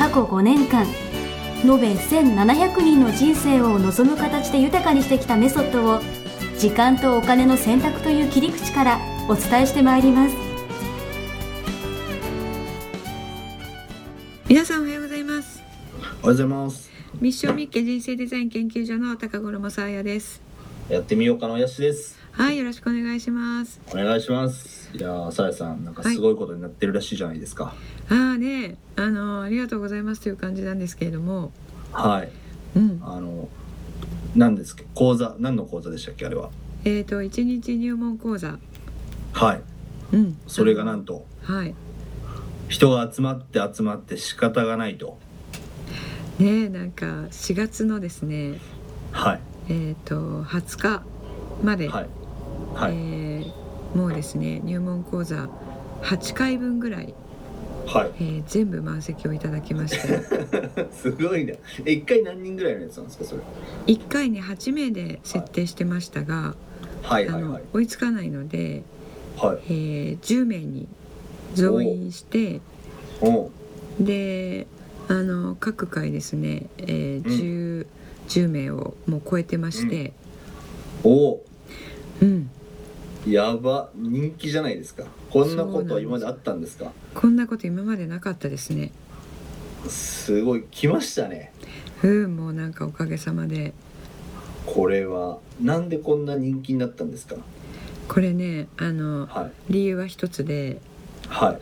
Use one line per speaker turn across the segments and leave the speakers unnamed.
過去5年間延べ1700人の人生を望む形で豊かにしてきたメソッドを時間とお金の選択という切り口からお伝えしてまいります
皆さんおはようございます
おはようございます。
ミッションミッケ人生デザイン研究所の高頃もさあやです
やってみようかのやしです。
はいよろしくお願いします
お願いします。いやー、さやさん、なんかすごいことになってるらしいじゃないですか。
ああねあのありがとうございますという感じなんですけれども
はい。
うん
あの、何ですか、講座、何の講座でしたっけ、あれは？
えっ、と一日入門講座
はい。
うん
それがなんと、
はい
人が集まって集まって仕方がないと。
ねなんか4月のですね
はい。
えっ、と20日まで、
はい。はい。
えーもうですね入門講座8回分ぐらい、
はい。
えー全部満席をいただきまして
すごいね。え、一回何人ぐらいのやつなんですか、それ
？1回に8名で設定してましたが、あの
はいはいはい。
追いつかないので、
はい。
えー10名に増員して
おう
であの各回ですね、えー 10, 10名をもう超えてまして、
おう
うん
やば。人気じゃないですか。こんなことは今まであったんですか？
こんなこと今までなかったですね。
すごい、来ましたね。
うんもうなんかおかげさまで。
これはなんでこんな人気になったんですか？
これねあの
はい。
理由は一つで。
はい。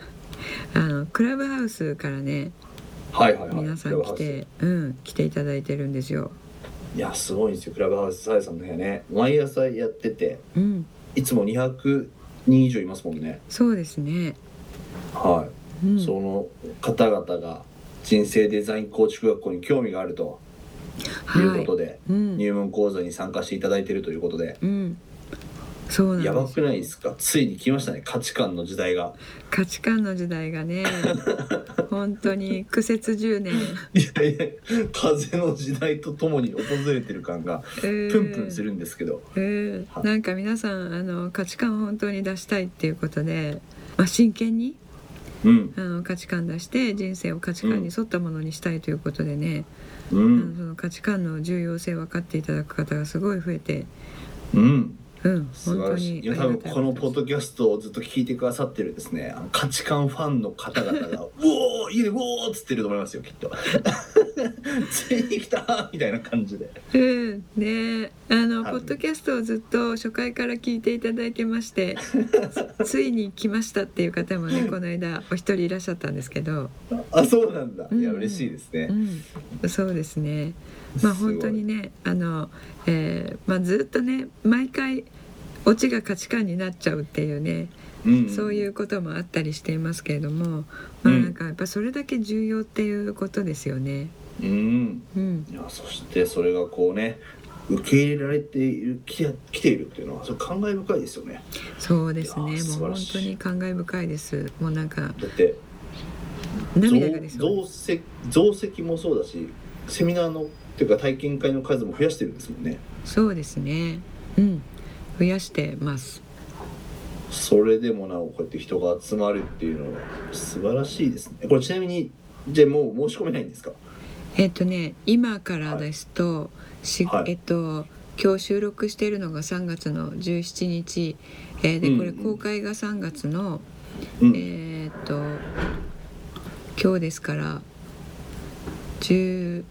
あのクラブハウスからね
はいはいはい。
皆さん来て、うん、来ていただいてるんですよ。
いやすごいんですよ。クラブハウスさやさんの部屋ね。毎朝やってて。
うん、
いつも200人以上いますもんね。
そうですね。
はい、
うん、
その方々が人生デザイン構築学校に興味があるということで、
うん、
入門講座に参加していただいているということで、
うん、そうなん
やばくないですか？ついに来ましたね価値観の時代が。
価値観の時代がね。本当に苦節10年。
いやいや風の時代とともに訪れてる感が
プン
プンするんですけど、
えー。
はい。
なんか皆さんあの価値観を本当に出したいっていうことで、まあ、真剣に
うん。
あの価値観出して人生を価値観に沿ったものにしたいということでね、
う
あの
ん
その価値観の重要性分かっていただく方がすごい増えて、
うん
うん、
素晴
本当に
らしいいや多分このポッドキャストをずっと聞いてくださってるですねあの価値観ファンの方々が「うおーいいねうおー」っつってると思いますよきっと。ついに来たみたいな感じで。
うん、ねあの、
はい
ポッドキャストをずっと初回から聞いていただいてましてつ ついに来ましたっていう方もねこの間お一人いらっしゃったんですけど、
あそうなんだ。いや
うん
嬉しいですね。
う、ん、そうですね まあ本当にねあの、えーまあ、ずっとね毎回オチが価値観になっちゃうっていうね、
うん。
そういうこともあったりしていますけれども、まあ、
うん
なんかやっぱそれだけ重要っていうことですよね。
うん。
うん、
いやそしてそれがこうね受け入れられている来て来ているっていうのはそれ感慨深いですよね。
そうですね。もう本当に感慨深いです。もうなんか
だって
涙が出そう。
増席増席もそうだしセミナーのっていうか体験会の数も増やしてるんですもんね。
そうですね。うん。増やしてます。
それでもなおこうやって人が集まるっていうのは素晴らしいですね。これちなみにじゃあもう申し込めないんですか？
えっとね今からですと、し
はい。
えっと今日収録しているのが3月の17日、えーでこれ公開が3月の、
うん、
えーっと今日ですから10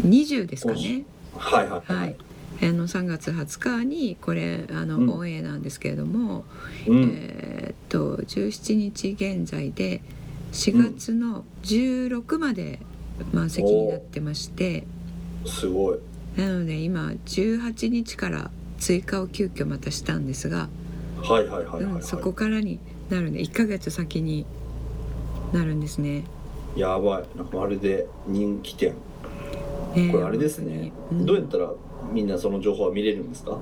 20ですかね。
はいはい。
はい、あの3月20日にこれあの、
うん。
オンエアなんですけれども、
うん。
えーっと17日現在で4月の16まで満席になってまして、
すごい。
なので今18日から追加を急遽またしたんですが、
はいはいはいはい、
そこからになるんで1ヶ月先になるんですね。
やばい。まるで人気店。
ね
これあれですね、
うん。
どうやったらみんなその情報は見れるんですか？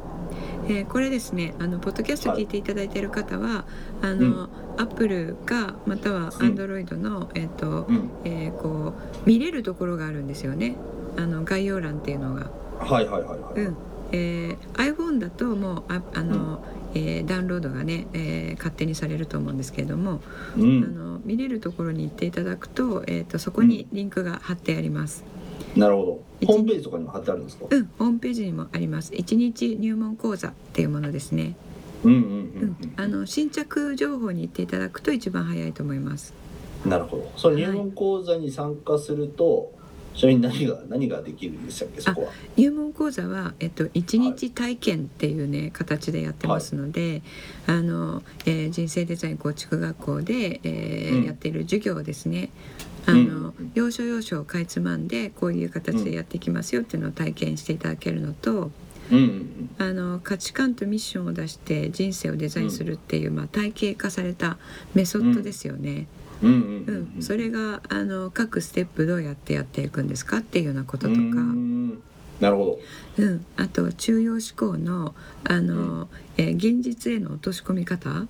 えーこれですね。あのポッドキャスト聞いていただいている方は、あの、アップルかまたはアンドロイドの、えっ、と、
うん。
えーこう見れるところがあるんですよね。あの概要欄っていうのが。
はいはいはいはい、
うん。えー iPhone だともうああの、えーダウンロードがね、えー勝手にされると思うんですけれども、あ
うん、
の見れるところに行っていただくと,、えー、とそこにリンクが貼ってあります。
なるほど。
一
ホームページとかにも貼ってあるんですか？
うん、ホームページにもあります。一日入門講座っていうものですね。
うんうんう
うんん、あの新着情報に行っていただくと一番早いと思います。
うんなるほど。その入門講座に参加すると、ちなみに何が何ができるんでしたっけそこは？
入門講座は、えっと、一日体験っていうね、形でやってますので、あの、えー人生デザイン構築学校で、えー
うん。
やっている授業ですねあの、
うん
要所要所をかいつまんでこういう形でやっていきますよっていうのを体験していただけるのと
うん。うん
あの価値観とミッションを出して人生をデザインするっていう、まあ、体系化されたメソッドですよね。
うん。うん。
う
うん。
んそれがあの各ステップどうやってやっていくんですかっていうようなこととか。
うん。なるほ
うん、あと中庸思考のあの、えー現実への落とし込み方、
ど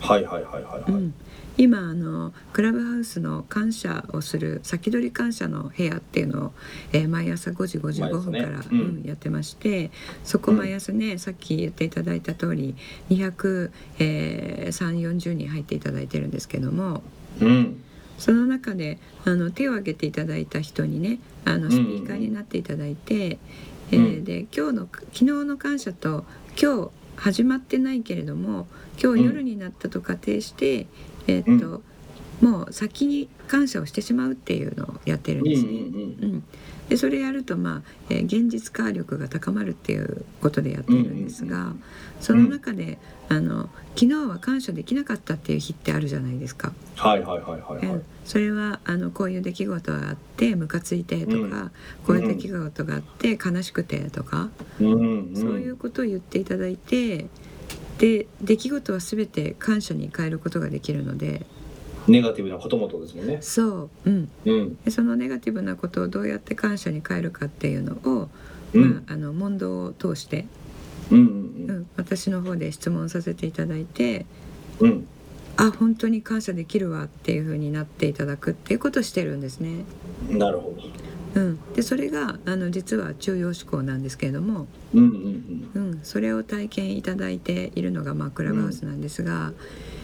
はいはいはいはいはい、
うん、今あのクラブハウスの感謝をする先取り感謝の部屋っていうのを、えー毎朝5時55分から、
ね。うん。
うんやってましてそこ毎朝ね、さっき言っていただいた通り23040人入っていただいてるんですけども。
うん。
その中であの手を挙げていただいた人にねあのスピーカーになっていただいて、えー
うん。
で今日の昨日の感謝と今日始まってないけれども今日夜になったと仮定して、えーっともう先に感謝をしてしまうっていうのをやってるんですね。
うんうん
うんでそれやると、まあえー現実化力が高まるっていうことでやっているんですが、その中であの昨日は感謝できなかったっていう日ってあるじゃないですか。
はいはいはいはいはい。
うんそれはあのこういう出来事があってムカついてとか、
うん。
こういう出来事があって悲しくてとか、
うんうん。
そういうことを言っていただいてで出来事は全て感謝に変えることができるので。
ネガティブなこともですもんね。
そう、うん、
うん。
でそのネガティブなことをどうやって感謝に変えるかっていうのを、
うん。
まあ、あの問答を通して、
うんう
うん。ん、私の方で質問させていただいて
うん。
あ本当に感謝できるわっていう風になっていただくっていうことをしてるんですね。
うんなるほど
うん、でそれがあの実は中庸思考なんですけれども、
うんうん
うん、それを体験いただいているのが、まあ、クラブハウスなんですが、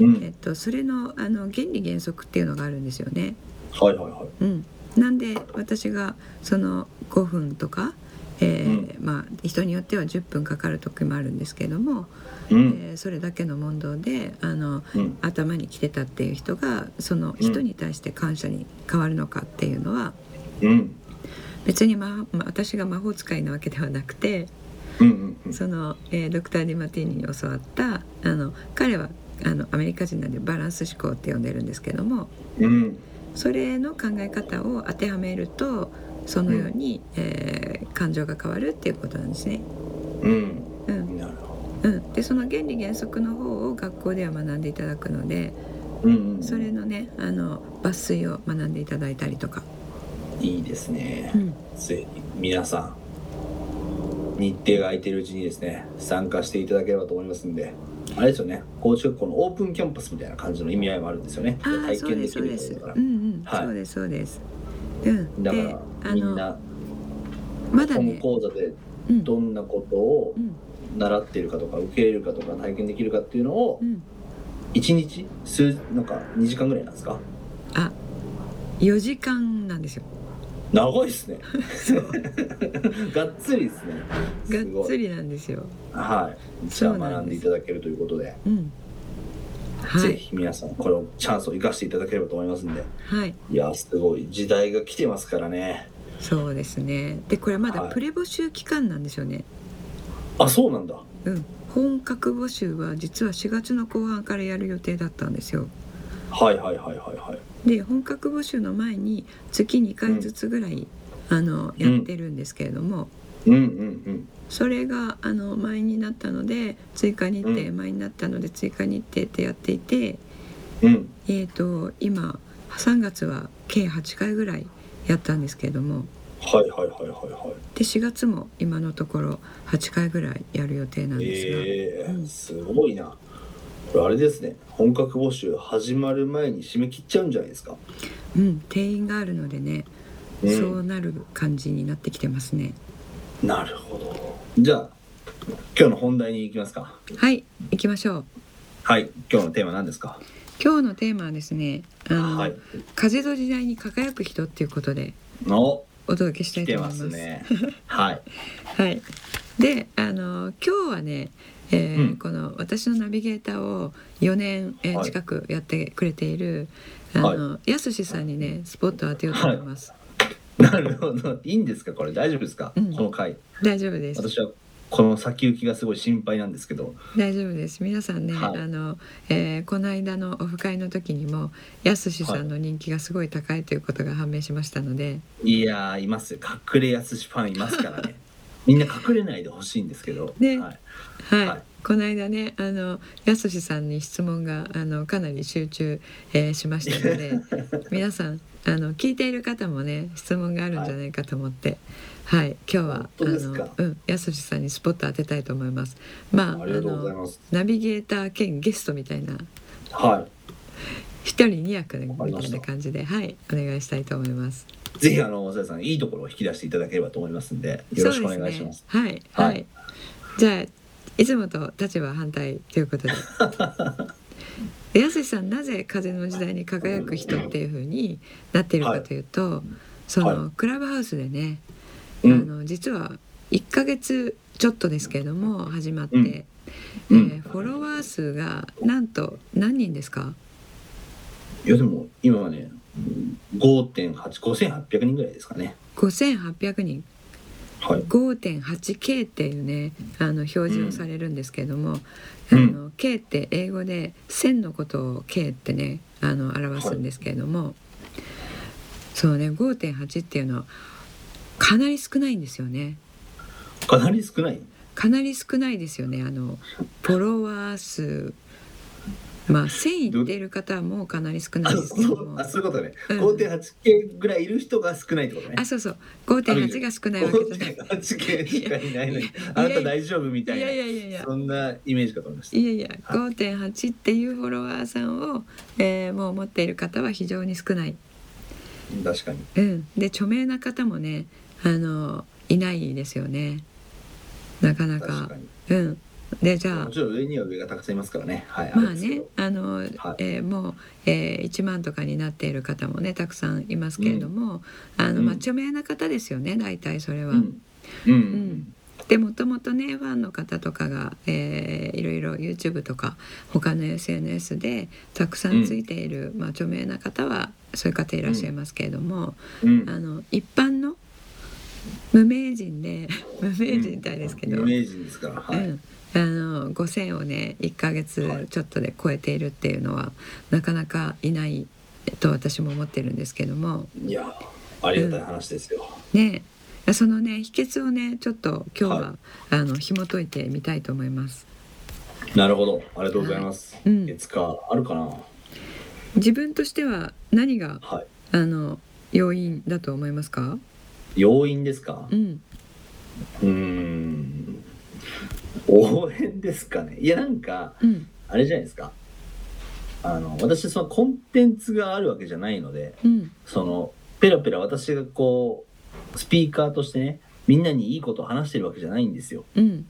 うん。うん。
えっと、それのあの原理原則っていうのがあるんですよね。
はいはいはい。
うん、なんで私がその5分とか、えーまあ、人によっては10分かかる時もあるんですけれども、
うん。
えーそれだけの問答であの
うん。
頭に来てたっていう人がその人に対して感謝に変わるのかっていうのは
うん
別に、まま私が魔法使いなわけではなくて
うんうん
その、えードクター・ディマティーニに教わったあの彼はあのアメリカ人なんでバランス思考って呼んでるんですけども
うん。
それの考え方を当てはめるとそのように、えー感情が変わるっていうことなんですね。
うん。
うん。
なるほ
うん、でその原理原則の方を学校では学んでいただくので
うん。
それのねあの抜粋を学んでいただいたりとか。
いいですね。
うん。
ぜひ皆さん日程が空いてるうちにですね参加していただければと思いますんで。あれですよね高知学校のオープンキャンパスみたいな感じの意味合いもあるんですよね。体験でき
ですそうです。
るところだ
そうですそうです。うん、で
だからみんな
まだ
本
ね、
講座で
うん。
どんなことを
うん。
習っているかとか受け入れるかとか体験できるかっていうのを
うん、
1日数なんか2時間ぐらいなんですか？
あ4時間なんですよ。
長いですね がっつりですね
がっつりなんですよ。
はいじゃあ学んでいただけるということで
うん。はい
ぜひ皆さんこれをチャンスを生かしていただければと思いますんで
はい。
いやすごい時代が来てますからね
そうですね。でこれまだ
はい
プレ募集期間なんですよね。
あそうなんだ
うん。本格募集は実は4月の後半からやる予定だったんですよ。
はいはいはいはいはい。
で本格募集の前に月2回ずつぐらい、あのやってるんですけれども、
うん。うん
それがあの前になったので追加日程、
うん。
前になったので追加日程ってやっていて、
うん。うん
えー、と今3月は計8回ぐらいやったんですけれども
はいはいはいはいはい。
で4月も今のところ8回ぐらいやる予定なんですが、
えー
うん。
すごいなこれあれですね。本格募集始まる前に締め切っちゃうんじゃないですか、
うん、定員があるのでね、
うん
そうなる感じになってきてますね。
なるほど。じゃあ今日の本題に行きますか。
はい行きましょう。
はい今日のテーマは何ですか？
今日のテーマはですねあの、
はい。
風の時代に輝く人っていうことで
お
お届けしたいと思います。
すね。はい。
はい。で、あの今日はね、えー
うん。
この私のナビゲーターを4年、え近くやってくれているあの、やすしさんにねスポットを当てようと思います。
なるほど。いいんですか？これ。大丈夫ですか、
うん。
この回。
大丈夫です。
私はこの先行きがすごい心配なんですけど。
大丈夫です。皆さんね、
はい。
あの、えーこの間のオフ会の時にもやすしさんの人気がすごい高いということが判明しましたので、
いやーいますよ。隠れやすしファンいますからねみんな隠れないでほしいんですけど、
ね。
はい、
はい。
はい。
この間ねあのやすしさんに質問があのかなり集中、えーしましたので 皆さんあの聞いている方もね質問があるんじゃないかと思って。はい、今日は
本当ですか？
あのうんやすしさんにスポット当てたいと思います。まあ
あ
のナビゲーター兼ゲストみたいな。
はい。
一人二役みたいな感じではいお願いしたいと思います
ぜひあの小田さんいいところを引き出していただければと思いますんでよろしくお願いします。
すね。はい、
は
はい。い、じゃあいつもと立場反対ということで。でやすしさんなぜ風の時代に輝く人っていう風になっているかというと、その、
は
クラブハウスでね、あ
うん。
の実は1ヶ月ちょっとですけれども始まって、
うん。
え
うん。
ーフォロワー数がなんと何人ですか？
いやでも今はね5.85800人ぐらいですかね。
5800人。
はい。
5.8K っていうねあの表示をされるんですけれども、
うん。
あの K って英語で1000のことを K ってねあの表すんですけれども、そうね5.8っていうのはかなり少ないんですよね。
かなり少ない。
かなり少ないですよね。あのフォロワー数まあ1000いっている方はもうかなり少な
あ
いですけ
そ
ども。
うあそういうことね、
うん。
5.8K ぐらいいる人が少ないってことね。
あそうそう。5.8が少ないわけじゃない。
5.8K しかいないのに。あなた大丈夫みたいな。
いやいやいやいや。
そんなイメージかと思いました。
いやいや5.8っていうフォロワーさんを、えーもう持っている方は非常に少ない、
確かに。
うん、で著名な方もねあのいないですよね。なかなか。うんでじゃ
もちろん上には上がたくさんいますからね。はい
あまあねあの、
はい。
えーもう、えー1万とかになっている方もねたくさんいますけれども、あのまあ、
うん。
著名な方ですよね大体それは。
うん。うん、
ん。でもともとねファンの方とかが、えーいろいろ YouTube とか他の SNS でたくさんついている、まあ、著名な方はそういう方いらっしゃいますけれども、
うん。
あの一般の無名人で 無名人みたいですけど、
有名人ですからはい、
うん、あの5,000をね1ヶ月ちょっとで超えているっていうのは、なかなかいないと私も思ってるんですけども。
いやありがたい話ですよ、
ね。そのね秘訣をねちょっと今日は、
は
あの紐解いてみたいと思います。
なるほど。ありがとうございます、
いうん。
いつかあるかな。
自分としては何が
はい。
あの要因だと思いますか？
要因ですか？
うん。
うーん応援ですかね。いやなんか
うん。
あれじゃないですか。あの私そのコンテンツがあるわけじゃないので
うん。
そのペラペラ私がこうスピーカーとしてねみんなにいいことを話してるわけじゃないんですよ。
うん。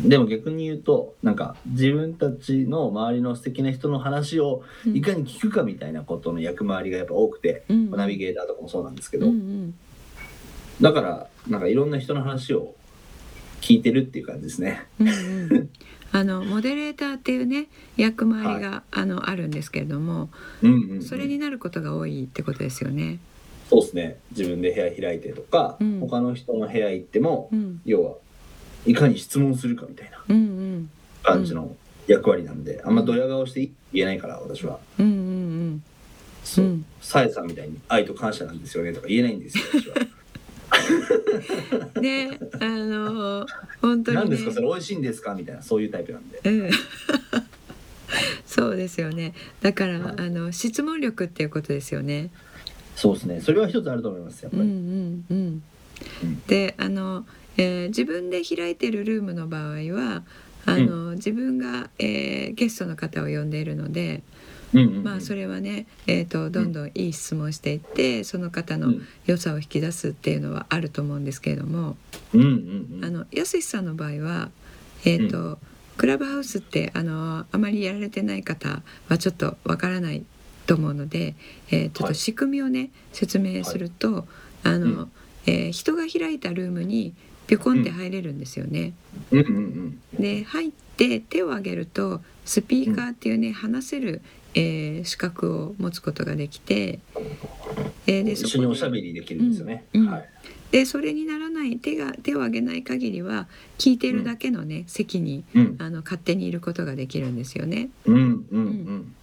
でも逆に言うとなんか自分たちの周りの素敵な人の話を
うん。
いかに聞くかみたいなことの役回りがやっぱ多くて、
うん。
ナビゲーターとかもそうなんですけ
う
ど、
んうん。
だからなんかいろんな人の話を聞いてるっていう感じですね。
うんうん。あのモデレーターっていうね役回りが、あのあるんですけれども
うんうんうん。
それになることが多いってことですよね。
そうですね。自分で部屋開いてとか、
うん。
他の人の部屋行っても、
うん。
要はいかに質問するかみたいな感じの役割なんで、あんまドヤ顔して言えないから私は。
うんうん
そう、
うん。
さえさんみたいに愛と感謝なんですよねとか言えないんですよ私は。
う ん。であの本当にね。
何ですか？それ美味しいんですか？みたいなそういうタイプなんで。
うん そうですよね。だからあの質問力っていうことですよね。
そうですね。それは一つあると思いますやっぱり、
うんうんうん。
うん。
であの、えー自分で開いてるルームの場合はあの、自分が、えーゲストの方を呼んでいるので、
うんうんうん
まあそれはね、えー、とどんどんいい質問していってその方の
うん。
良さを引き出すっていうのはあると思うんですけれども、
うんうんうん。
あのやすしさんの場合はえっ、と、クラブハウスってあのあまりやられてない方はちょっとわからないと思うので、えーちょっと仕組みをね説明すると、あの、
うん。
えー人が開いたルームにピョコンって入れるんですよね。
うんうんうん。
で入って手を挙げるとスピーカーっていうね話せる、えー資格を持つことができて、えーで
一緒におしゃ
り
べりできるんですよね、
うんうん。
はい。
でそれにならない手が手を挙げない限りは聞いてるだけのね、席に
うん。
あの勝手にいることができるんですよね。
うんうんうん。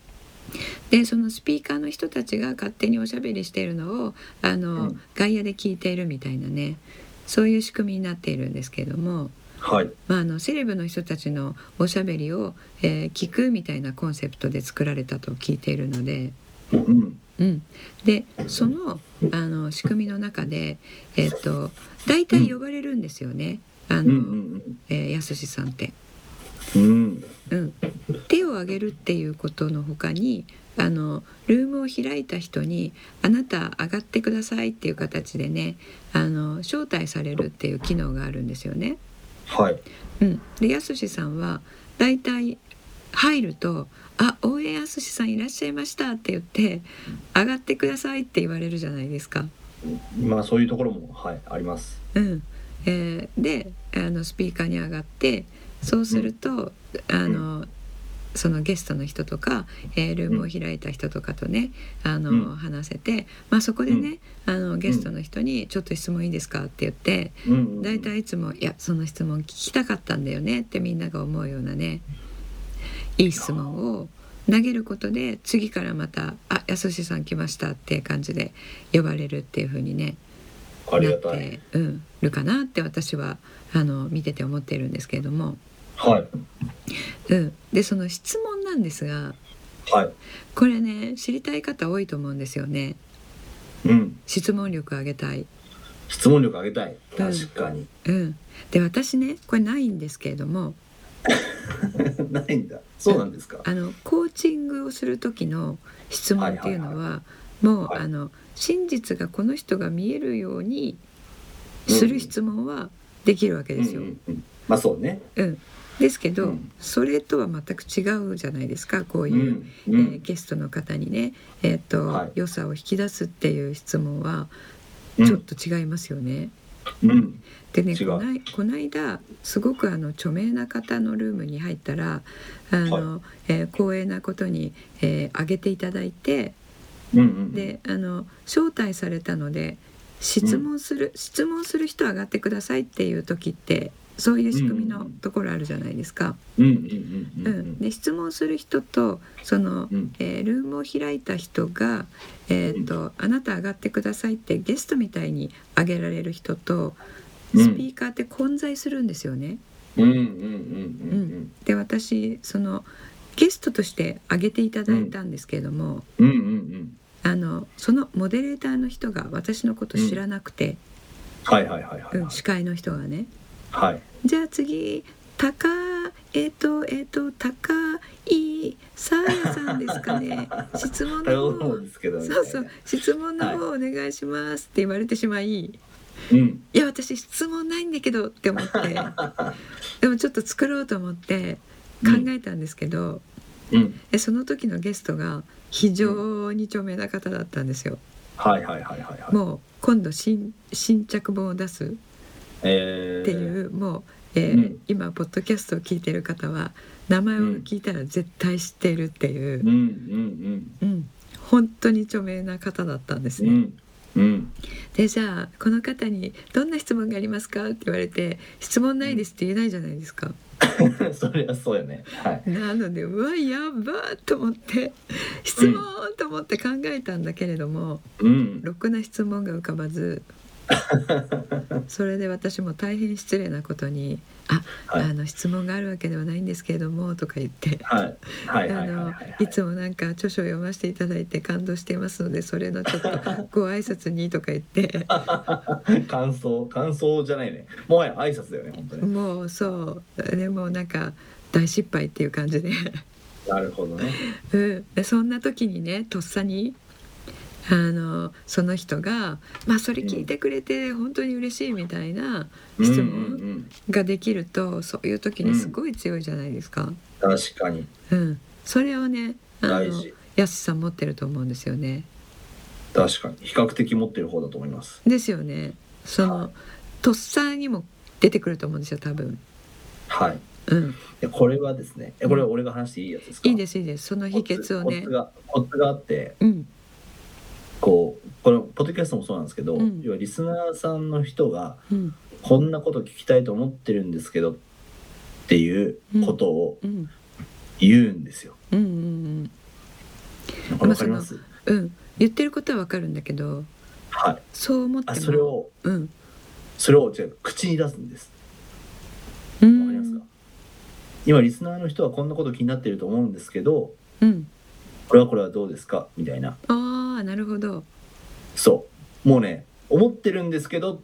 でそのスピーカーの人たちが勝手におしゃべりしているのをあの、
うん。
外野で聞いているみたいなねそういう仕組みになっているんですけれども、
はい。
まあ、あのセレブの人たちのおしゃべりを、えー聞くみたいなコンセプトで作られたと聞いているので。
うん
うん、でそのあの仕組みの中で、えっと大体呼ばれるんですよね、あのえーやすしさんって。
うん。
うん、手を挙げるっていうことの他にあのルームを開いた人に「あなた上がってください」っていう形でねあの招待されるっていう機能があるんですよね。
はい。
うん、でやすしさんはだいたい入ると「あ応援やすしさんいらっしゃいました」って言って「上がってください」って言われるじゃないですか。
まあそういうところもはいあります。
うん。えーであのスピーカーに上がってそうすると、あのそのゲストの人とか、えールームを開いた人とかとねあの、
うん。
話せて、まあ、そこでね、あのゲストの人に「ちょっと質問いいですか?」って言って
うんうんうん。
大体いつも「いやその質問聞きたかったんだよね」ってみんなが思うようなねいい質問を投げることで次からまた「あやすしさん来ました」っていう感じで呼ばれるっていう風にねなって、うん、るかなって私はあの見てて思っているんですけれども、
はい。
うん、でその質問なんですが
はい。
これね知りたい方多いと思うんですよね。
うん。
質問力上げたい。
質問力上げたい。確かに、
うん、で私ねこれないんですけれども
ないんだ。そうなんですか。
あのコーチングをする時の質問っていうのは,、もう、
はい。
あの真実がこの人が見えるようにする質問はできるわけですよ。
うんうんうん。まあそうね。
うん、ですけど、
うん。
それとは全く違うじゃないですかこう
う
いう、
ん。
えーゲストの方にね、えーと
はい。
良さを引き出すっていう質問は
うん。
ちょっと違いますよね。
うん。
でねこないこの間すごくあの著名な方のルームに入ったらあの、えー光栄なことに、えー挙げていただいて
うんうん
であの招待されたので質問する、質問する人上がってくださいっていう時ってそういう仕組みのところあるじゃないですか。
うんうんうん
う
うん。ん。
で質問する人とその、
うん。
えールームを開いた人が、えーと「あなた上がってください」ってゲストみたいに上げられる人と
うん。
スピーカーって混在するんですよね。
うんうんうんうん
で私そのゲストとして上げていただいたんですけれども、
うんうんうん。
あのそのモデレーターの人が私のこと知らなくて、
はいはいはいはい。
うん司会の人がね
はい。
じゃあ次高えっ、とえっ、と高井さやさんですかね。質問の方。
んですけど
そうそう。質問の方お願いしますって言われてしまい、い、
うん。
や私質問ないんだけどって思って。でもちょっと作ろうと思って考えたんですけど、
うん。
えその時のゲストが非常に著名な方だったんですよ。
はいはいはいはいはい。
もう今度新新着本を出す
えー
っていう、もう、えー
うん。
今ポッドキャストを聞いてる方は名前を聞いたら絶対知っているっていう。
うん、うん
うん。本当に著名な方だったんですね。
うんうん。うん
でじゃあこの方に「どんな質問がありますか?」って言われて「質問ないです」って言えないじゃないですか。
それはそうよね。はい。
なのでうわやばーと思って質問と思って考えたんだけれども、
うん。
ろくな質問が浮かばずそれで私も大変失礼なことに「あ、
はい。
あの質問があるわけではないんですけれども」とか言って。
はい。はい。
あの
はい。
い。つもなんか著書を読ませていただいて感動していますのでそれのちょっとご挨拶にとか言って。
感想感想じゃないね。もはや挨拶だよね本当に。
もうそう。でもなんか大失敗っていう感じで、
なるほどね。
うん、でそんな時にねとっさにあのその人が「まあそれ聞いてくれて本当に嬉しい」みたいな質
うんうん。う
問
ん
ができるとそういう時にすごい強いじゃないですか。
確かに。
うん、それをねあの
大事。
やすさん持ってると思うんですよね。
確かに。比較的持ってる方だと思います。
ですよね。その、
はい。
とっさにも出てくると思うんですよ多分。
はい。
うん、
でこれはですね。えこれは俺が話していいやつですか？
いいですいいです。その秘訣をね。
コツがあって。
うん
こうこのポッドキャストもそうなんですけど、
うん。
要はリスナーさんの人が
うん。
こんなこと聞きたいと思ってるんですけどっていうことを
うん。
言うんですよ。
うんうん
これわかります、
うんうん。言ってることはわかるんだけど
はい。
そう思って
それを
うん。
それを違う口に出すんです。
う
わかります
ん
か？今リスナーの人はこんなこと気になってると思うんですけど
うん
これはこれはどうですか？みたいな。
ああなるほど。
そう。もうね思ってるんですけどっ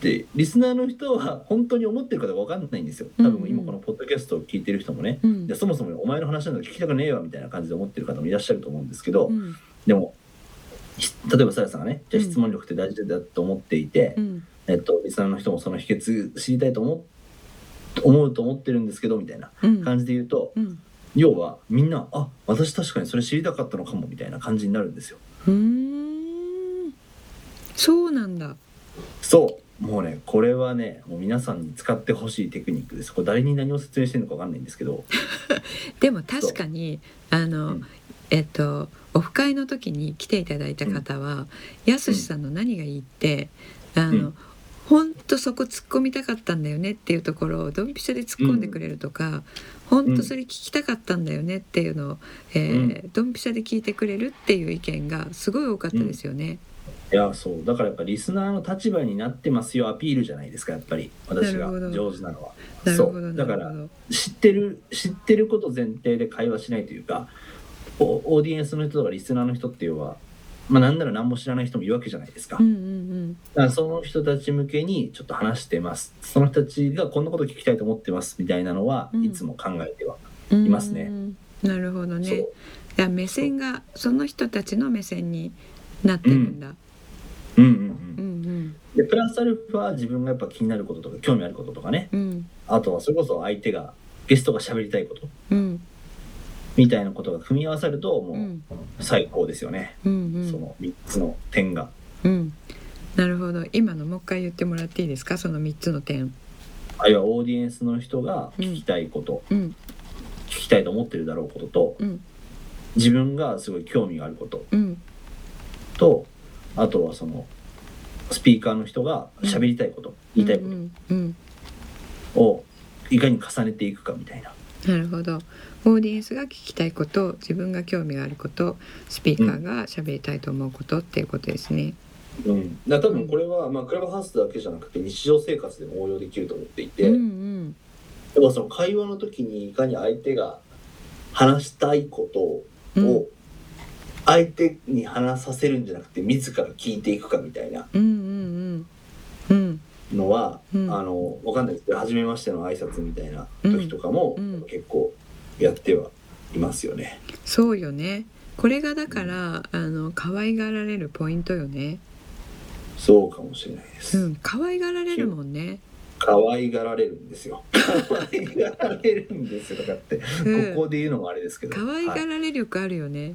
てリスナーの人は本当に思ってるかどうか分かんないんですよ。多
うんうん。
分今このポッドキャストを聞いてる人もね、
うん。
いやそもそもお前の話なんか聞きたくねえわみたいな感じで思ってる方もいらっしゃると思うんですけど、
うん。
でもひ例えばさやさんがねじゃあ
うん
質問力って大事だと思っていて、
うん。
えっと、リスナーの人もその秘訣知りたいと思っ思うと思ってるんですけどみたいな
うん。
感じで言うと、
うん
要はみんなあ私確かにそれ知りたかったのかもみたいな感じになるんですよ。
うーん。そうなんだ。
そう。もうねこれはねもう皆さんに使ってほしいテクニックです。これ誰に何を説明してるのか分かんないんですけど。
でも確かにあの、
うん。
えっとオフ会の時に来ていただいた方は、やすしさんの何がいいってあの、
うん
ほんとそこ突っ込みたかったんだよねっていうところをドンピシャで突っ込んでくれるとか、ほん。とそれ聞きたかったんだよねっていうのを、えードンピシャで聞いてくれるっていう意見がすごい多かったですよね。
いやそう。だからやっぱリスナーの立場になってますよアピールじゃないですかやっぱり。私が上手なのは。
なるほど
そう。だから知ってる知ってること前提で会話しないというかおオーディエンスの人とかリスナーの人っていうのはまあなんなら何も知らない人もいるわけじゃないですか。
うんうん
だからその人たち向けにちょっと話してます。その人たちがこんなこと聞きたいと思ってますみたいなのは、
うん。
いつも考えては、
うん
いますね。
うん。なるほどね。だ目線がその人たちの目線になってるんだ。
うん。うんう
うん。ん
でプラスアルファ自分がやっぱ気になることとか興味あることとかね。
うんうん。
あとはそれこそ相手がゲストが喋りたいこと。
うん
みたいなことが組み合わさるとも
うん
う最高ですよね、
うん
その3つの点が。
うん。なるほど。今のもう一回言ってもらっていいですか？その三つの点。
あるいはオーディエンスの人が聞きたいこと、
うん
聞きたいと思ってるだろうことと
うん
自分がすごい興味があること
うん
とあとはそのスピーカーの人が喋りたいこと、言いたいこ
うんうん。
とをいかに重ねていくかみたいな。
なるほど。オーディエンスが聞きたいこと、自分が興味があること、スピーカーが喋りたいと思うことっていうことですね。
うん、だ多分これは、まあ、クラブハウスだけじゃなくて日常生活でも応用できると思っていて、
うんうん。
でもその会話の時にいかに相手が話したいこと
うん。
を相手に話させるんじゃなくて自ら聞いていくかみたいな。
うんうんうん。うん
のは、
うん
あのわかんないですけど初めましての挨拶みたいな時とかも、結構やってはいますよね。
そうよね。これがだからあの可愛がられるポイントよね。
そうかもしれないです。
うん、可愛がられるもんね。
可愛がられるんですよ。可愛がられるんですよとかって、
うん
ここで言うのもあれですけど。
可愛
はい
がられ力あるよね。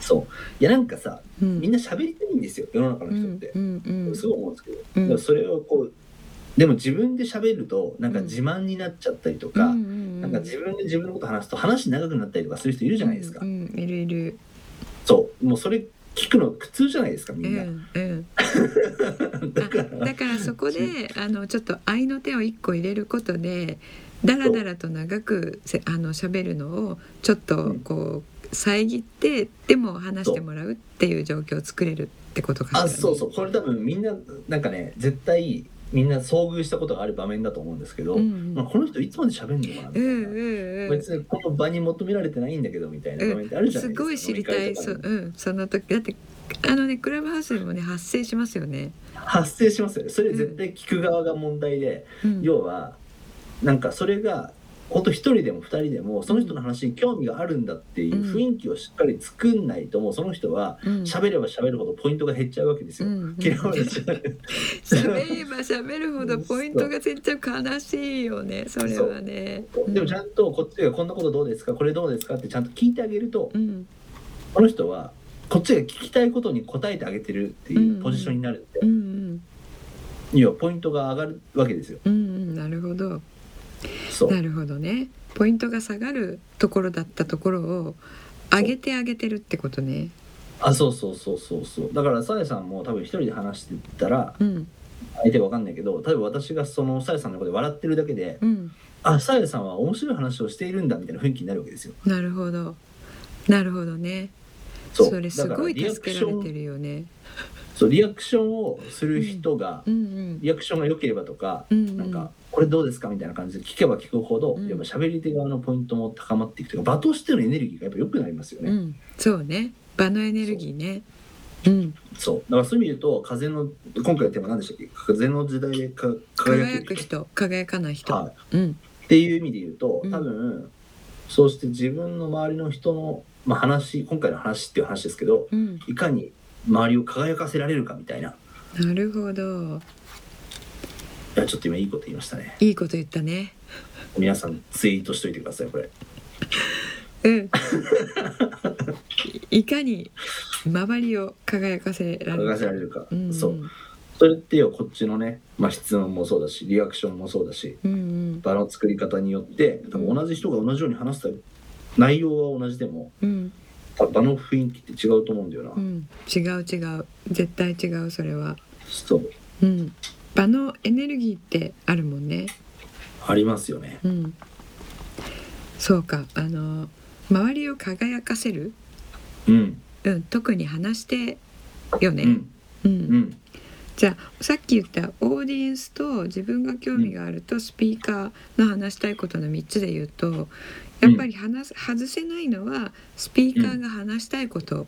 そう。いやなんかさ、
うん
みんな喋りたいんですよ世の中の
うん
人って。
うんうん
すごい思うんですけど、
うん
それをこうでも自分で喋るとなんか自慢になっちゃったりとか、なんか自分で自分のこと話すと話長くなったりとかする人いるじゃないですか、
うんうん。いるいる。
そう。もうそれ聞くの苦痛じゃないですかみ
うん
な、
んうん。
だから。
あだからそこであのちょっと愛の手を一個入れることでだらだらと長くせあの喋るのをちょっとこう遮ってでも話してもらうっていう状況を作れるってことかしら、
あ
ね、
そうそう。これ多分みんななんかね絶対みんな遭遇したことがある場面だと思うんですけど、
うんうん。
まあ、この人いつまで喋んのかなみたいな、
うんうんうん。
別にこの場に求められてないんだけどみたいな場面ってあるじゃないですか、
すごい知りたいそ,、うん、その時。だってあのねクラブハウスでもね発生しますよね。
発生しますそれ絶対聞く側が問題で、
うん、
要はなんかそれが本当一人でも二人でもその人の話に興味があるんだっていう雰囲気をしっかり作んないともうその人は
うん。
喋れば喋るほどポイントが減っちゃうわけですよ。
うん
嫌われちゃう。
喋れば喋るほどポイントが絶対悲しいよねそれはね。
でもちゃんとこっちがこんなことどうですか？これどうですか？ってちゃんと聞いてあげると
うん。
この人はこっちが聞きたいことに答えてあげてるっていうポジションになるんで、
うんうん。
要はポイントが上がるわけですよ。
うんうん。なるほどなるほどね。ポイントが下がるところだったところを上げてあげてるってことね。
あそうそうそうそうそう。だからさやさんも多分一人で話してたら
うん。
相手が分かんないけど例えば私がそのさやさんのことで笑ってるだけで
うん。
あさやさんは面白い話をしているんだみたいな雰囲気になるわけですよ。
なるほど。なるほどね。
そ
れすごい助けられてるよね。
そうリアクションをする人が、
うんうん。
リアクションが良ければとか、
うんうん。
なんかこれどうですかみたいな感じで聞けば聞くほど、
うん。
やっぱ喋り手側のポイントも高まっていくというか場としてのエネルギーがやっぱ良くなりますよね。
うん、そうね。場のエネルギーね。う。ん、
そう。だからそういう意味で言うと風の今回のテーマ何でしたっけ？風の時代でか輝
く人。輝かない人。
はい、
うん。
っていう意味で言うと
うん。
多分、そうして自分の周りの人の、まあ、話今回の話っていう話ですけど
うん、
いかに周りを輝かせられるかみたいな。
なるほど
いやちょっと今いいこと言いましたね。
いいこと言ったね。
皆さんツイートしといてくださいこれ。
うん。いかに周りを輝かせられ
輝か
る
せられるか、
うん、
そう。それってよこっちのね、まあ、質問もそうだしリアクションもそうだし
うんうん。
場の作り方によって多分同じ人が同じように話した内容は同じでも
うん。
場の雰囲気って違うと思うんだよな、
うん。違う違う。絶対違うそれは。
そう。
うん。場のエネルギーってあるもんね。
ありますよね。
うん。そうか。あの周りを輝かせる、
うん。
うん、特に話してよね。
うん。
うん。
うん。
じゃあさっき言ったオーディエンスと自分が興味があるとスピーカーの話したいことの3つで言うとやっぱり話す外せないのはスピーカーが話したいことっ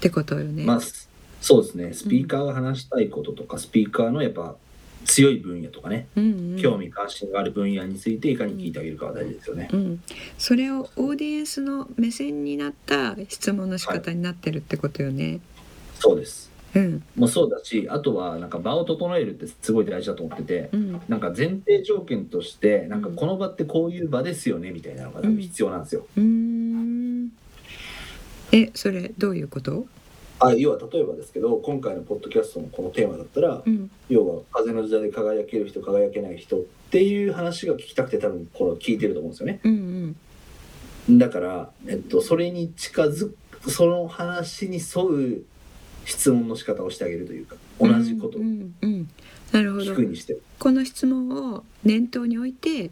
てことよね。
まあすそうですね。スピーカーが話したいこととか、スピーカーのやっぱ強い分野とかね、
うんうん
興味関心がある分野についていかに聞いてあげるかは大事ですよね。
うん、それをオーディエンスの目線になった質問の仕方になってるってことよね。
そうです
うん
もうそうだしあとはなんか場を整えるってすごい大事だと思ってて、
うん
なんか前提条件としてなんかこの場ってこういう場ですよねみたいなのが多分必要なんですよ。
うーんえそれどういうこと？
あ要は例えばですけど今回のポッドキャストのこのテーマだったら、
うん。
要は風の時代で輝ける人輝けない人っていう話が聞きたくて多分これを聞いてると思うんですよね。
うんうん。
だから、えっと、それに近づくその話に沿う質問の仕方をしてあげるというか同じことを
うんうんうんなるほど。
聞くにして。
この質問を念頭に置いて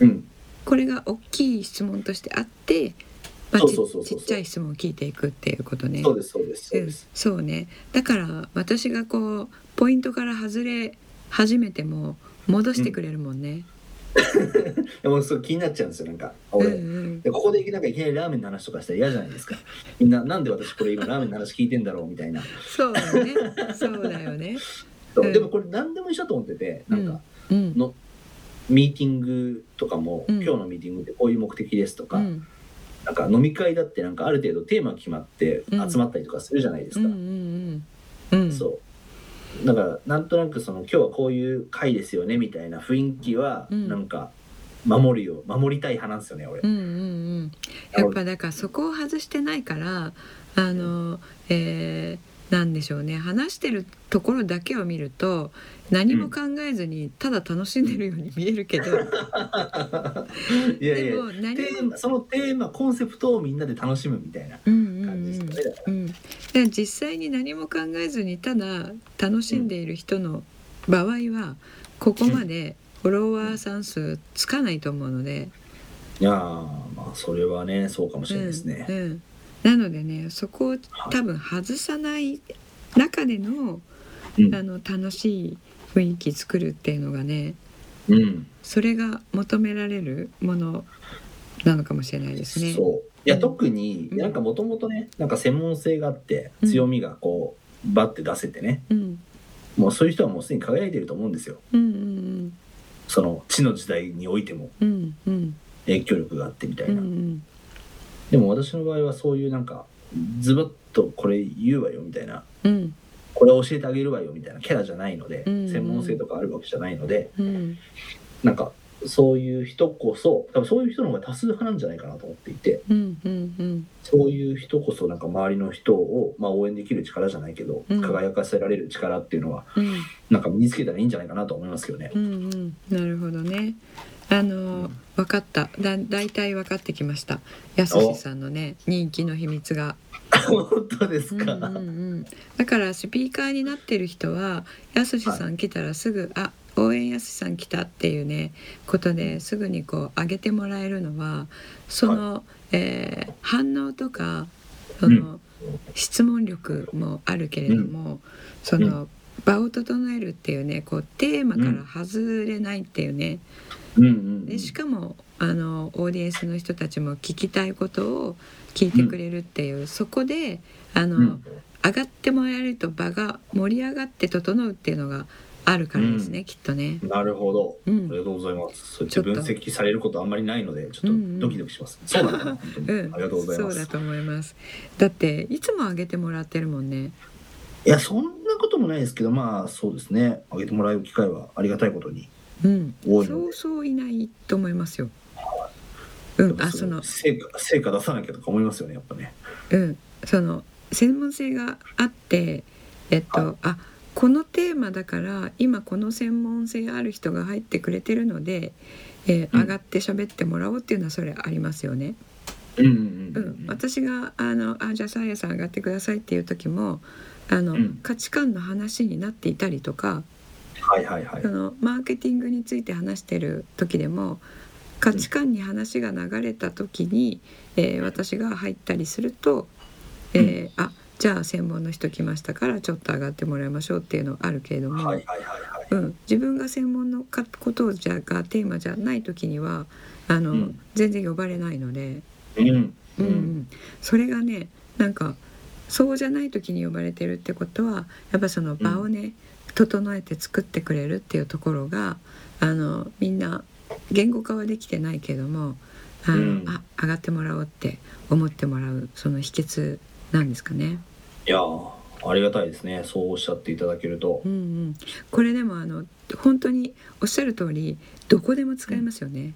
うん。
これが大きい質問としてあって、まあ、
そう
ち
そうそう。
ちっちゃい質問を聞いていくっていうことね。
そうですそうですそう
うん
です。
そうね。だから私がこうポイントから外れ始めても戻してくれるもんね。
でもそう気になっちゃうんですよなんか。
うん
俺、
うん。
でここでなんかいきなりラーメンの話とかしたら嫌じゃないですか。みんななんで私これ今ラーメンの話聞いてんだろうみたいな。
そうだね。そうだよね。う。ん。
でもこれ何でも一緒だと思っててなんか
うん。
のミーティングとかも、
うん。
今日のミーティングってこういう目的ですとか、
うん
なんか飲み会だってなんかある程度テーマが決まって
うん。
集まったりとかするじゃないですか、そう。だからなんとなくその今日はこういう会ですよねみたいな雰囲気は
うん。
なんか守るよ守りたい派なんですよね俺。
うんうんうん。やっぱだからそこを外してないからあのえーなんでしょうね。話してるところだけを見ると何も考えずにただ楽しんでるように見えるけど、
いやいや。
でも何も
そのテーマコンセプトをみんなで楽しむみたいな
うんうん
感じですかね
うんうん、実際に何も考えずにただ楽しんでいる人の場合はここまでフォロワーさん数つかないと思うので、
らいやーまあそれはねそうかもしれないですね、
うんうんなのでねそこを多分外さない中での
うん。
あの楽しい雰囲気作るっていうのがね
うん。
それが求められるものなのかもしれないですね。
そう。いや
うん。
特に
うん。
なんかもともとねなんか専門性があって
うん。
強みがこうバッて出せてね。
うん。
もうそういう人はもうすでに輝いてると思うんですよ。
うんうん
その地の時代においても。
うんうん。
影響力があってみた
うんう
いな、
ん
でも私の場合はそういうなんかズバッとこれ言うわよみたいな
うん
これ教えてあげるわよみたいなキャラじゃないので、
うん
専門性とかあるわけじゃないので
うん
なんかそういう人こそ多分そういう人の方が多数派なんじゃないかなと思っていて
うんうんうん
そういう人こそなんか周りの人を、まあ、応援できる力じゃないけど、
うん
輝かせられる力っていうのは
うん
なんか身につけたらいいんじゃないかなと思いますけどね。
うんうんなるほどね。あの、
うん
分かった。だ大体分かってきました。やすしさんのね人気の秘密が、
本当ですか、
うんうんうん、だからスピーカーになってる人はやすしさん来たらすぐ、あ応援やすしさん来たっていうねことですぐにこう上げてもらえるのはその、えー反応とかその、質問力もあるけれども、その場を整えるっていうねこうテーマから外れないっていうね、
うんうんうん
でしかもあのオーディエンスの人たちも聞きたいことを聞いてくれるっていう、そこであの、
うん
上がってもらえると場が盛り上がって整うっていうのがあるからですね、
うん
きっとね。
なるほど。
うん
ありがとうございます。そうやって
ちょっと
分析されることあんまりないので、ちょっ
うんうん
とドキドキします。そうなんだな、本当に。
うん、
ありがとうございます。
そうだと思います。だっていつも上げてもらってるもんね。
いや、そんなこともないですけど、まあ、そうですね。あげてもらう機会はありがたいことに
うん、そう。そういないと思いますよ。うん、あその
成果、成果出さなきゃとか思いますよね、やっぱね。
うん、その専門性があって、えっと、
は
あこのテーマだから今この専門性ある人が入ってくれてるので、えー
うん
上がって喋ってもらおうっていうのはそれありますよね。
うんうん
う
うんん、
私があのあじゃあさあやさん上がってくださいっていう時もあの、
うん
価値観の話になっていたりとか
はいはいはい。
そ。のマーケティングについて話してる時でも価値観に話が流れた時に、えー私が入ったりすると、えーあじゃあ専門の人来ましたからちょっと上がってもらいましょうっていうのあるけれども、
はいはいはいはい。
うん、自分が専門のかことをじゃがテーマじゃない時にはあの、
うん。
全然呼ばれないので、
うん。
うん。うん、それがねなんかそうじゃない時に呼ばれてるってことはやっぱその場をね、整えて作ってくれるっていうところがあのみんな言語化はできてないけどもあの、
うん
あ上がってもらおうって思ってもらうその秘訣なんですかね。
いやーありがたいですね。そうおっしゃっていただけると
う。んうん、これでもあの本当におっしゃる通りどこでも使えますよね。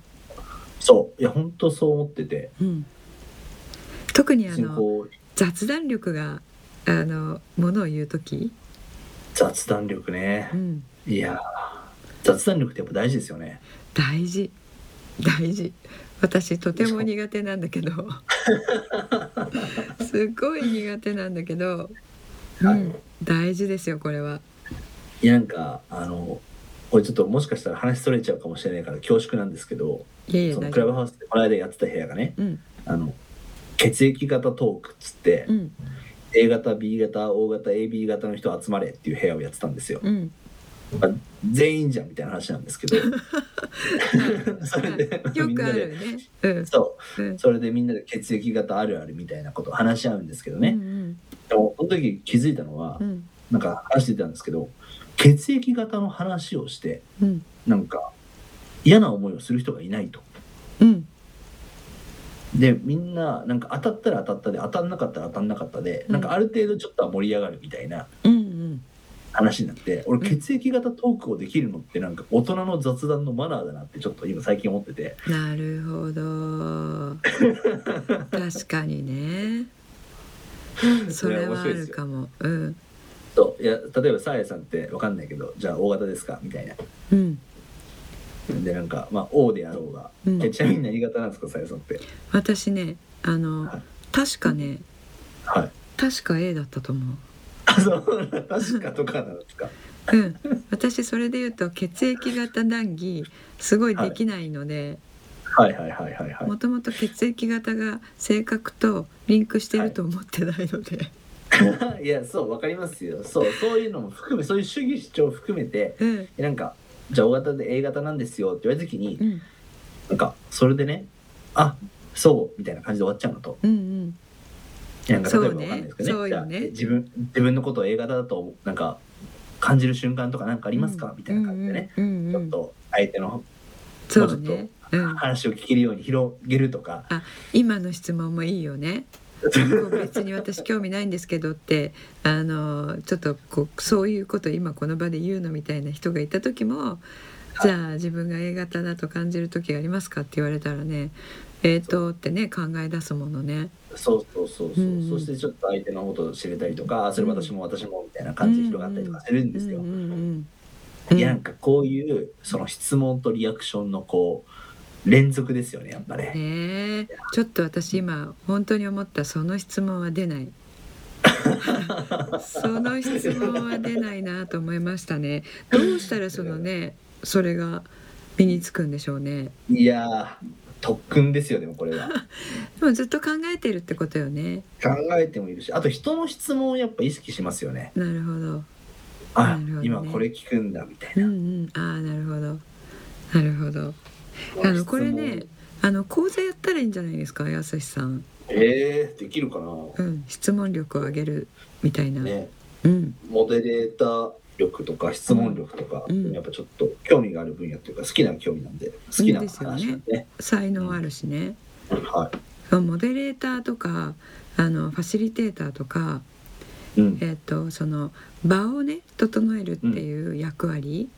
そう。いや、本当そう思ってて。
うん、特にあの雑談力があのものを言う時、
雑談力ね。
う。ん、
いやー雑談力ってやっぱ大事ですよね。
大事。大事。私とても苦手なんだけど。すごい苦手なんだけど、う
はい。
ん、大事ですよこれは。
いやなんかあのこれちょっともしかしたら話それちゃうかもしれないから恐縮なんですけど
いえいえ
その。クラブハウスでこの間やってた部屋がね
うん。
あの血液型トークっつって、
うん
A 型 B 型 O 型 AB 型の人集まれっていう部屋をやってたんですよ、
うん。
まあ全員じゃんみたいな話なんですけど。それでみんなで
るね。うん。
そう。
うん。
それでみんなで血液型あるあるみたいなことを話し合うんですけどね、
うん
でもその時気づいたのは、
うんうん。
なんか話してたんですけど血液型の話をして
うん。
なんか嫌な思いをする人がいないと。
うん
でみんななんか当たったら当たったで当たんなかったら当たんなかったで、
うん。
なんかある程度ちょっとは盛り上がるみたいな
うんうん。
話になって俺
うん。
血液型トークをできるのってなんか大人の雑談のマナーだなってちょっと今最近思ってて。
なるほど。確かにね。それはあるかも。うん。
そう。いや例えばさあやさんって分かんないけどじゃあ O 型ですか？みたいな。
うん
でなんかまあ O であろうが、
うん。
えちなみに何型なんですかさあやさんって？
私ねあの、
はい。
確かね
はい。
確か A だったと思う。
あそう。確かとかなんですか？
うん。私それで言うと血液型談義すごいできないので、
はい。はいはいはいはい
もともと血液型が性格とリンクしてると思ってないので、
い。やそうわかりますよ。そうそういうのも含めそういう主義主張を含めて
うん。
なんかじゃあ O 型で A 型なんですよって言われた時に
うん。
なんかそれでねあそうみたいな感じで終わっちゃうのと。
うんうん。
なんか例えばわかんないですけどね。
ね。
じゃあ自分自分のことを A 型だとなんか感じる瞬間とかなんかありますか、みたいな感じでね、
うんうんうん
ちょっと相手の
そうね、うん、
話を聞けるように広げるとか、
今の質問もいいよね 別に私興味ないんですけどってあのちょっとこうそういうこと今この場で言うのみたいな人がいた時もじゃあ自分が A 型だと感じる時がありますかって言われたらねえーとってね考え出すものね。
そうそうそうそう、
うん。
そしてちょっと相手のことを知れたりとか、あそれ私も私もみたいな感じで広がったりとかするんですよ。いやなんかこういうその質問とリアクションのこう連続ですよねやっぱね。
ねえちょっと私今本当に思ったその質問は出ない。その質問は出ないなと思いましたね。どうしたらそのねそれが身につくんでしょうね。
いやー特訓ですよでもこれは。
でもずっと考えてるってことよね。
考えてもいるしあと人の質問をやっぱ意識しますよね。
なるほど。
あ、
なるほどね。
今これ聞くんだみたい
うん
な。
うん。ああなるほど。なるほどあのこれねあの講座やったらいいんじゃないですかやすしさん。
えー、できるかな、
うん質問力を上げるみたいな、
ね。
うん。
モデレーター力とか質問力とか、
うん。
やっぱちょっと興味がある分野というか好きな興味なんで好きな話なんでね。
才能あるしね、
はい。
モデレーターとかあのファシリテーターとか、
うん。
えっとその場をね整えるっていう役割、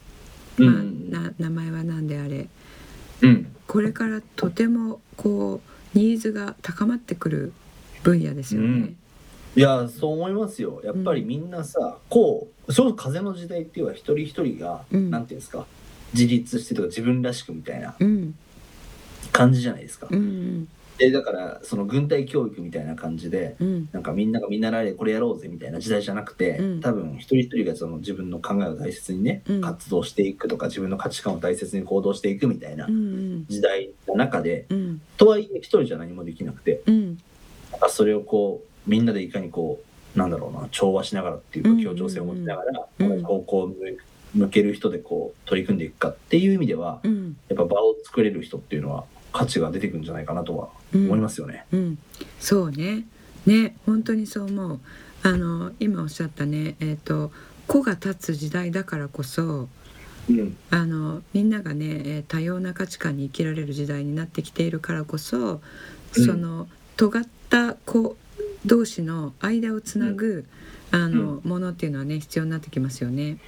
うん。
まあ、な名前は何であれ
うん。
これからとてもこうニーズが高まってくる分野ですよね。
うん。いやそう思いますよ。やっぱりみんなさ、こうそれこそ風の時代っていうのは一人一人が、
うん。
なんていうんですか自立してとか自分らしくみたいな
うん。
感じじゃないですか。
うん
でだからその軍隊教育みたいな感じで
うん。
なんかみんながみんなられこれやろうぜみたいな時代じゃなくて、
うん。
多分一人一人がその自分の考えを大切にね、
うん。
活動していくとか自分の価値観を大切に行動していくみたいな時代の中で、
うん。
とはいえ一人じゃ何もできなくて
うん。
なんかそれをこうみんなでいかにこうなんだろうな調和しながらっていう
うん
か協調性を持ちながら、
うん。
方向を向ける人でこう取り組んでいくかっていう意味では
うん。
やっぱ場を作れる人っていうのは価値が出てくるんじゃないかなとは
うん。
思いますよね。
うん、そうね。ね本当にそう思う。あの今おっしゃったねえっ、と子が立つ時代だからこそ
うん。
あのみんながねえー多様な価値観に生きられる時代になってきているからこそその尖った子同士の間をつなぐ、あのものっていうのはね必要になってきますよね。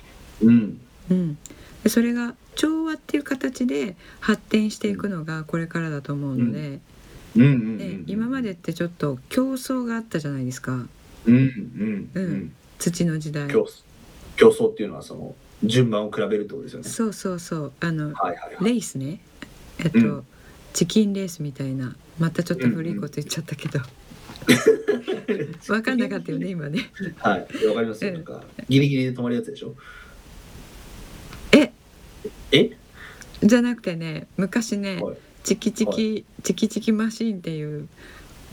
うん。
うん、でそれが調和っていう形で発展していくのがこれからだと思うので、
うん。うんうん
ね今までってちょっと競争があったじゃないですか。
うんうん
う
うん。ん
土の時代。
競争っていうのはその順番を比べるってことですよね。
そうそうそう。あの
はいはいはい。
レースね。えっと、
うん。
チキンレースみたいな。またちょっと古いこと言っちゃったけど、分かんなかったよね今ね。
はい、わかりますよ。
うん
なん。かギリギリで止まるやつでしょ。
え？
え？
じゃなくてね昔ね
はい「
チキチキ、チキチキマシーン」っていう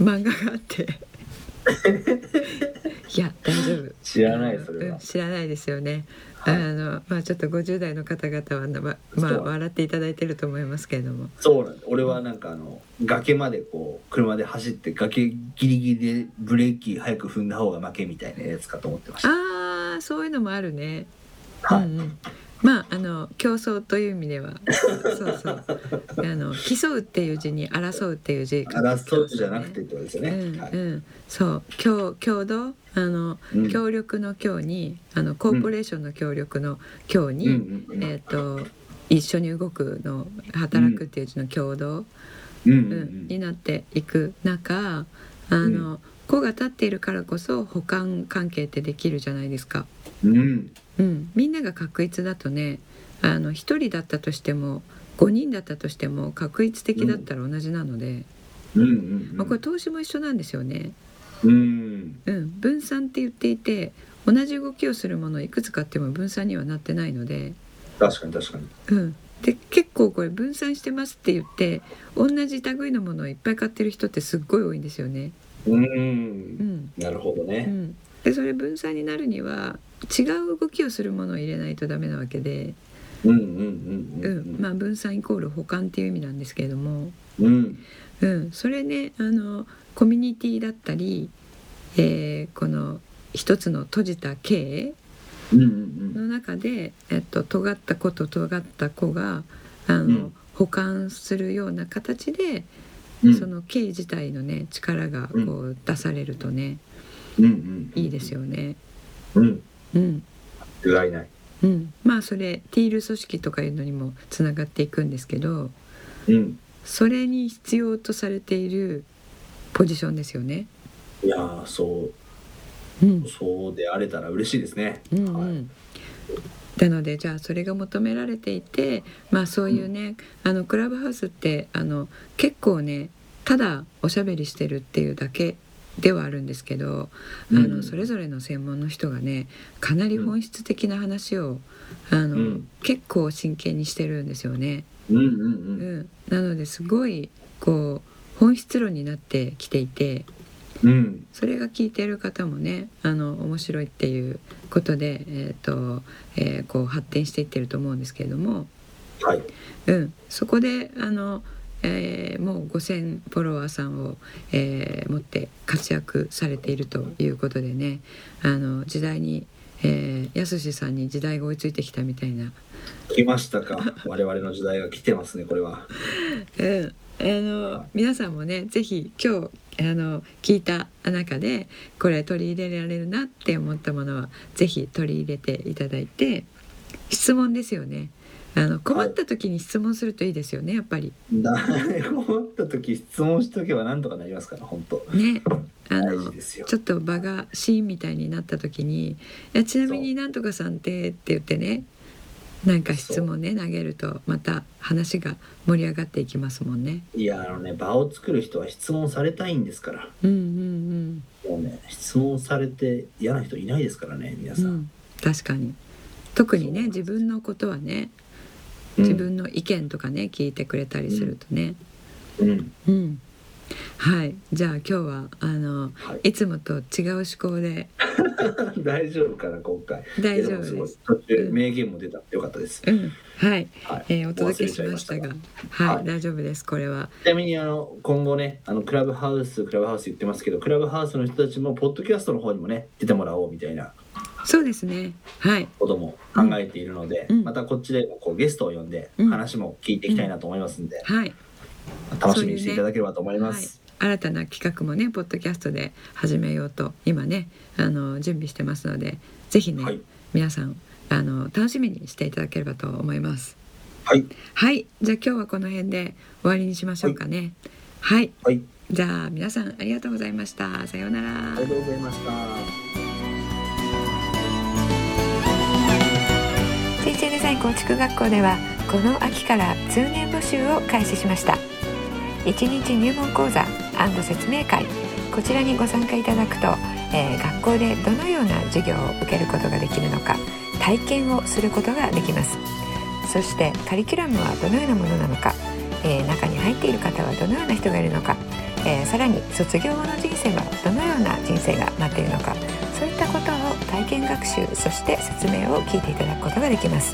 漫画があって いや大丈夫
知らないそれは
うん。知らないですよね、
はい
あのまあちょっと50代の方々はなままあ笑っていただいてると思いますけれども
そうなんだ。俺はなんかあの崖までこう車で走って崖ギリギリでブレーキ早く踏んだ方が負けみたいなやつかと思ってました。
ああそういうのもあるね、
はい。
うんうん、まああの競争という意味ではそうそう。あの競うっていう字に争うっていう字
争うじゃなくてってことですよね。
うん
はい。
うん、そう。共共同あの、
うん。
協力の協にあのコーポレーションの協力の協に、
うん
えっ、と一緒に動くの働くっていう字の共同、
うんう
うん。
ん。
になっていく中あの、子が立っているからこそ補完関係ってできるじゃないですか。
うん。うん。
うん、みんなが確一だとねあの1人だったとしても5人だったとしても確一的だったら同じなので、
うんうん
まあ、これ投資も一緒なんですよね。
うん。
うん、分散って言っていて同じ動きをするものをいくつかあっても分散にはなってないので、
確かに確かに。
うん、で結構これ分散してますって言って同じ類のものをいっぱい買ってる人ってすっごい多いんですよね。
うん
うん
なるほどね、
うん、でそれ分散になるには違う動きをするものを入れないとダメなわけで、まあ、分散イコール保管っていう意味なんですけれども、
うん。
うん、それねあのコミュニティだったり、えーこの一つの閉じた経
うんうん
の中で、えっと、尖った子と尖った子があの、
うん。
保管するような形で、
うん。
その経自体のね力がこう出されるとね、
うんうん。
いいですよね。
うん
うん。
ない
うん、まあそれティール組織とかいうのにもつながっていくんですけど
うん
それに必要とされているポジションですよね。
いやーそう。
うん。
そうであれたら嬉しいですね、
うんう
はい。
ん、なのでじゃあそれが求められていてまあそういうね、あのクラブハウスってあの結構ねただおしゃべりしてるっていうだけではあるんですけど、あ
うん。
のそれぞれの専門の人がねかなり本質的な話を、あの
うん。
結構真剣にしてるんですよね。
うんうんう
うんん、なのですごいこう本質論になってきていて
うん。
それが聞いてる方もねあの面白いっていうことで、えーとえーこう発展していってると思うんですけれども、
はい。
うん、そこであの、えーもう5,000フォロワーさんを、えー持って活躍されているということでねあの時代に、えー、やすしさんに時代が追いついてきたみたいな。
来ましたか？我々の時代が来てますねこれは。
うん、あの皆さんもねぜひ今日あの聞いた中でこれ取り入れられるなって思ったものはぜひ取り入れていただいて質問ですよねあの困った時に質問するといいですよねやっぱり。
だ困った時質問しとけばなんとかなりますから本当。
ね。あ
大
のちょっと場がシーンみたいになった時にいやちなみになんとかさんってって言ってね。なんか質問ね投げるとまた話が盛り上がっていきますもんね。
いやあのね場を作る人は質問されたいんですから。
うんうん
もうね質問されて嫌な人いないですからね皆さ、
うん。うん。ん、確かに。特にね
自
自分のことはね。
うん
自分の意見とかね聞いてくれたりするとね。
うん。
うん。はい。じゃあ今日はあの
はい。
いつもと違う思考で。
大丈夫かな今回。
大丈夫です。
名言も出た。よかったです、
うん。はい、
はい。
えーお届けしましたが。はい、
はい。
大丈夫ですこれは。
ちなみにあの今後ねあのクラブハウスクラブハウス言ってますけどクラブハウスの人たちもポッドキャストの方にもね出てもらおうみたいな
そうですね。はい。
ことも考えているので、
うん。
またこっちでこうゲストを呼んで
うん。
話も聞いていきたいなと思いますんで、
はい。
楽しみにしていただければと思います。
新たな企画もねポッドキャストで始めようと今ねあの準備してますのでぜひね、
はい、
皆さんあの楽しみにしていただければと思います。
はい、
はい。じゃあ今日はこの辺で終わりにしましょうかね。はい、
はい、
じゃあ皆さんありがとうございました。さようなら。
ありがとうございました。
構築学校ではこの秋から通年募集を開始しました。1日入門講座説明会。こちらにご参加いただくと、えー学校でどのような授業を受けることができるのか体験をすることができます。そしてカリキュラムはどのようなものなのか、えー中に入っている方はどのような人がいるのか、えーさらに卒業後の人生はどのような人生が待っているのかそういったことを体験学習そして説明を聞いていただくことができます。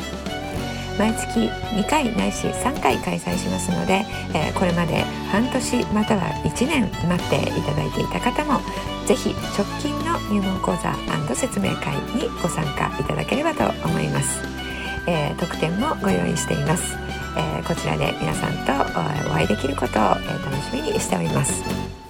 毎月2回ないし3回開催しますので、えーこれまで半年または1年待っていただいていた方もぜひ直近の入門講座説明会にご参加いただければと思います、えー特典もご用意しています、えーこちらで皆さんとお会いできることを、え楽しみにしております。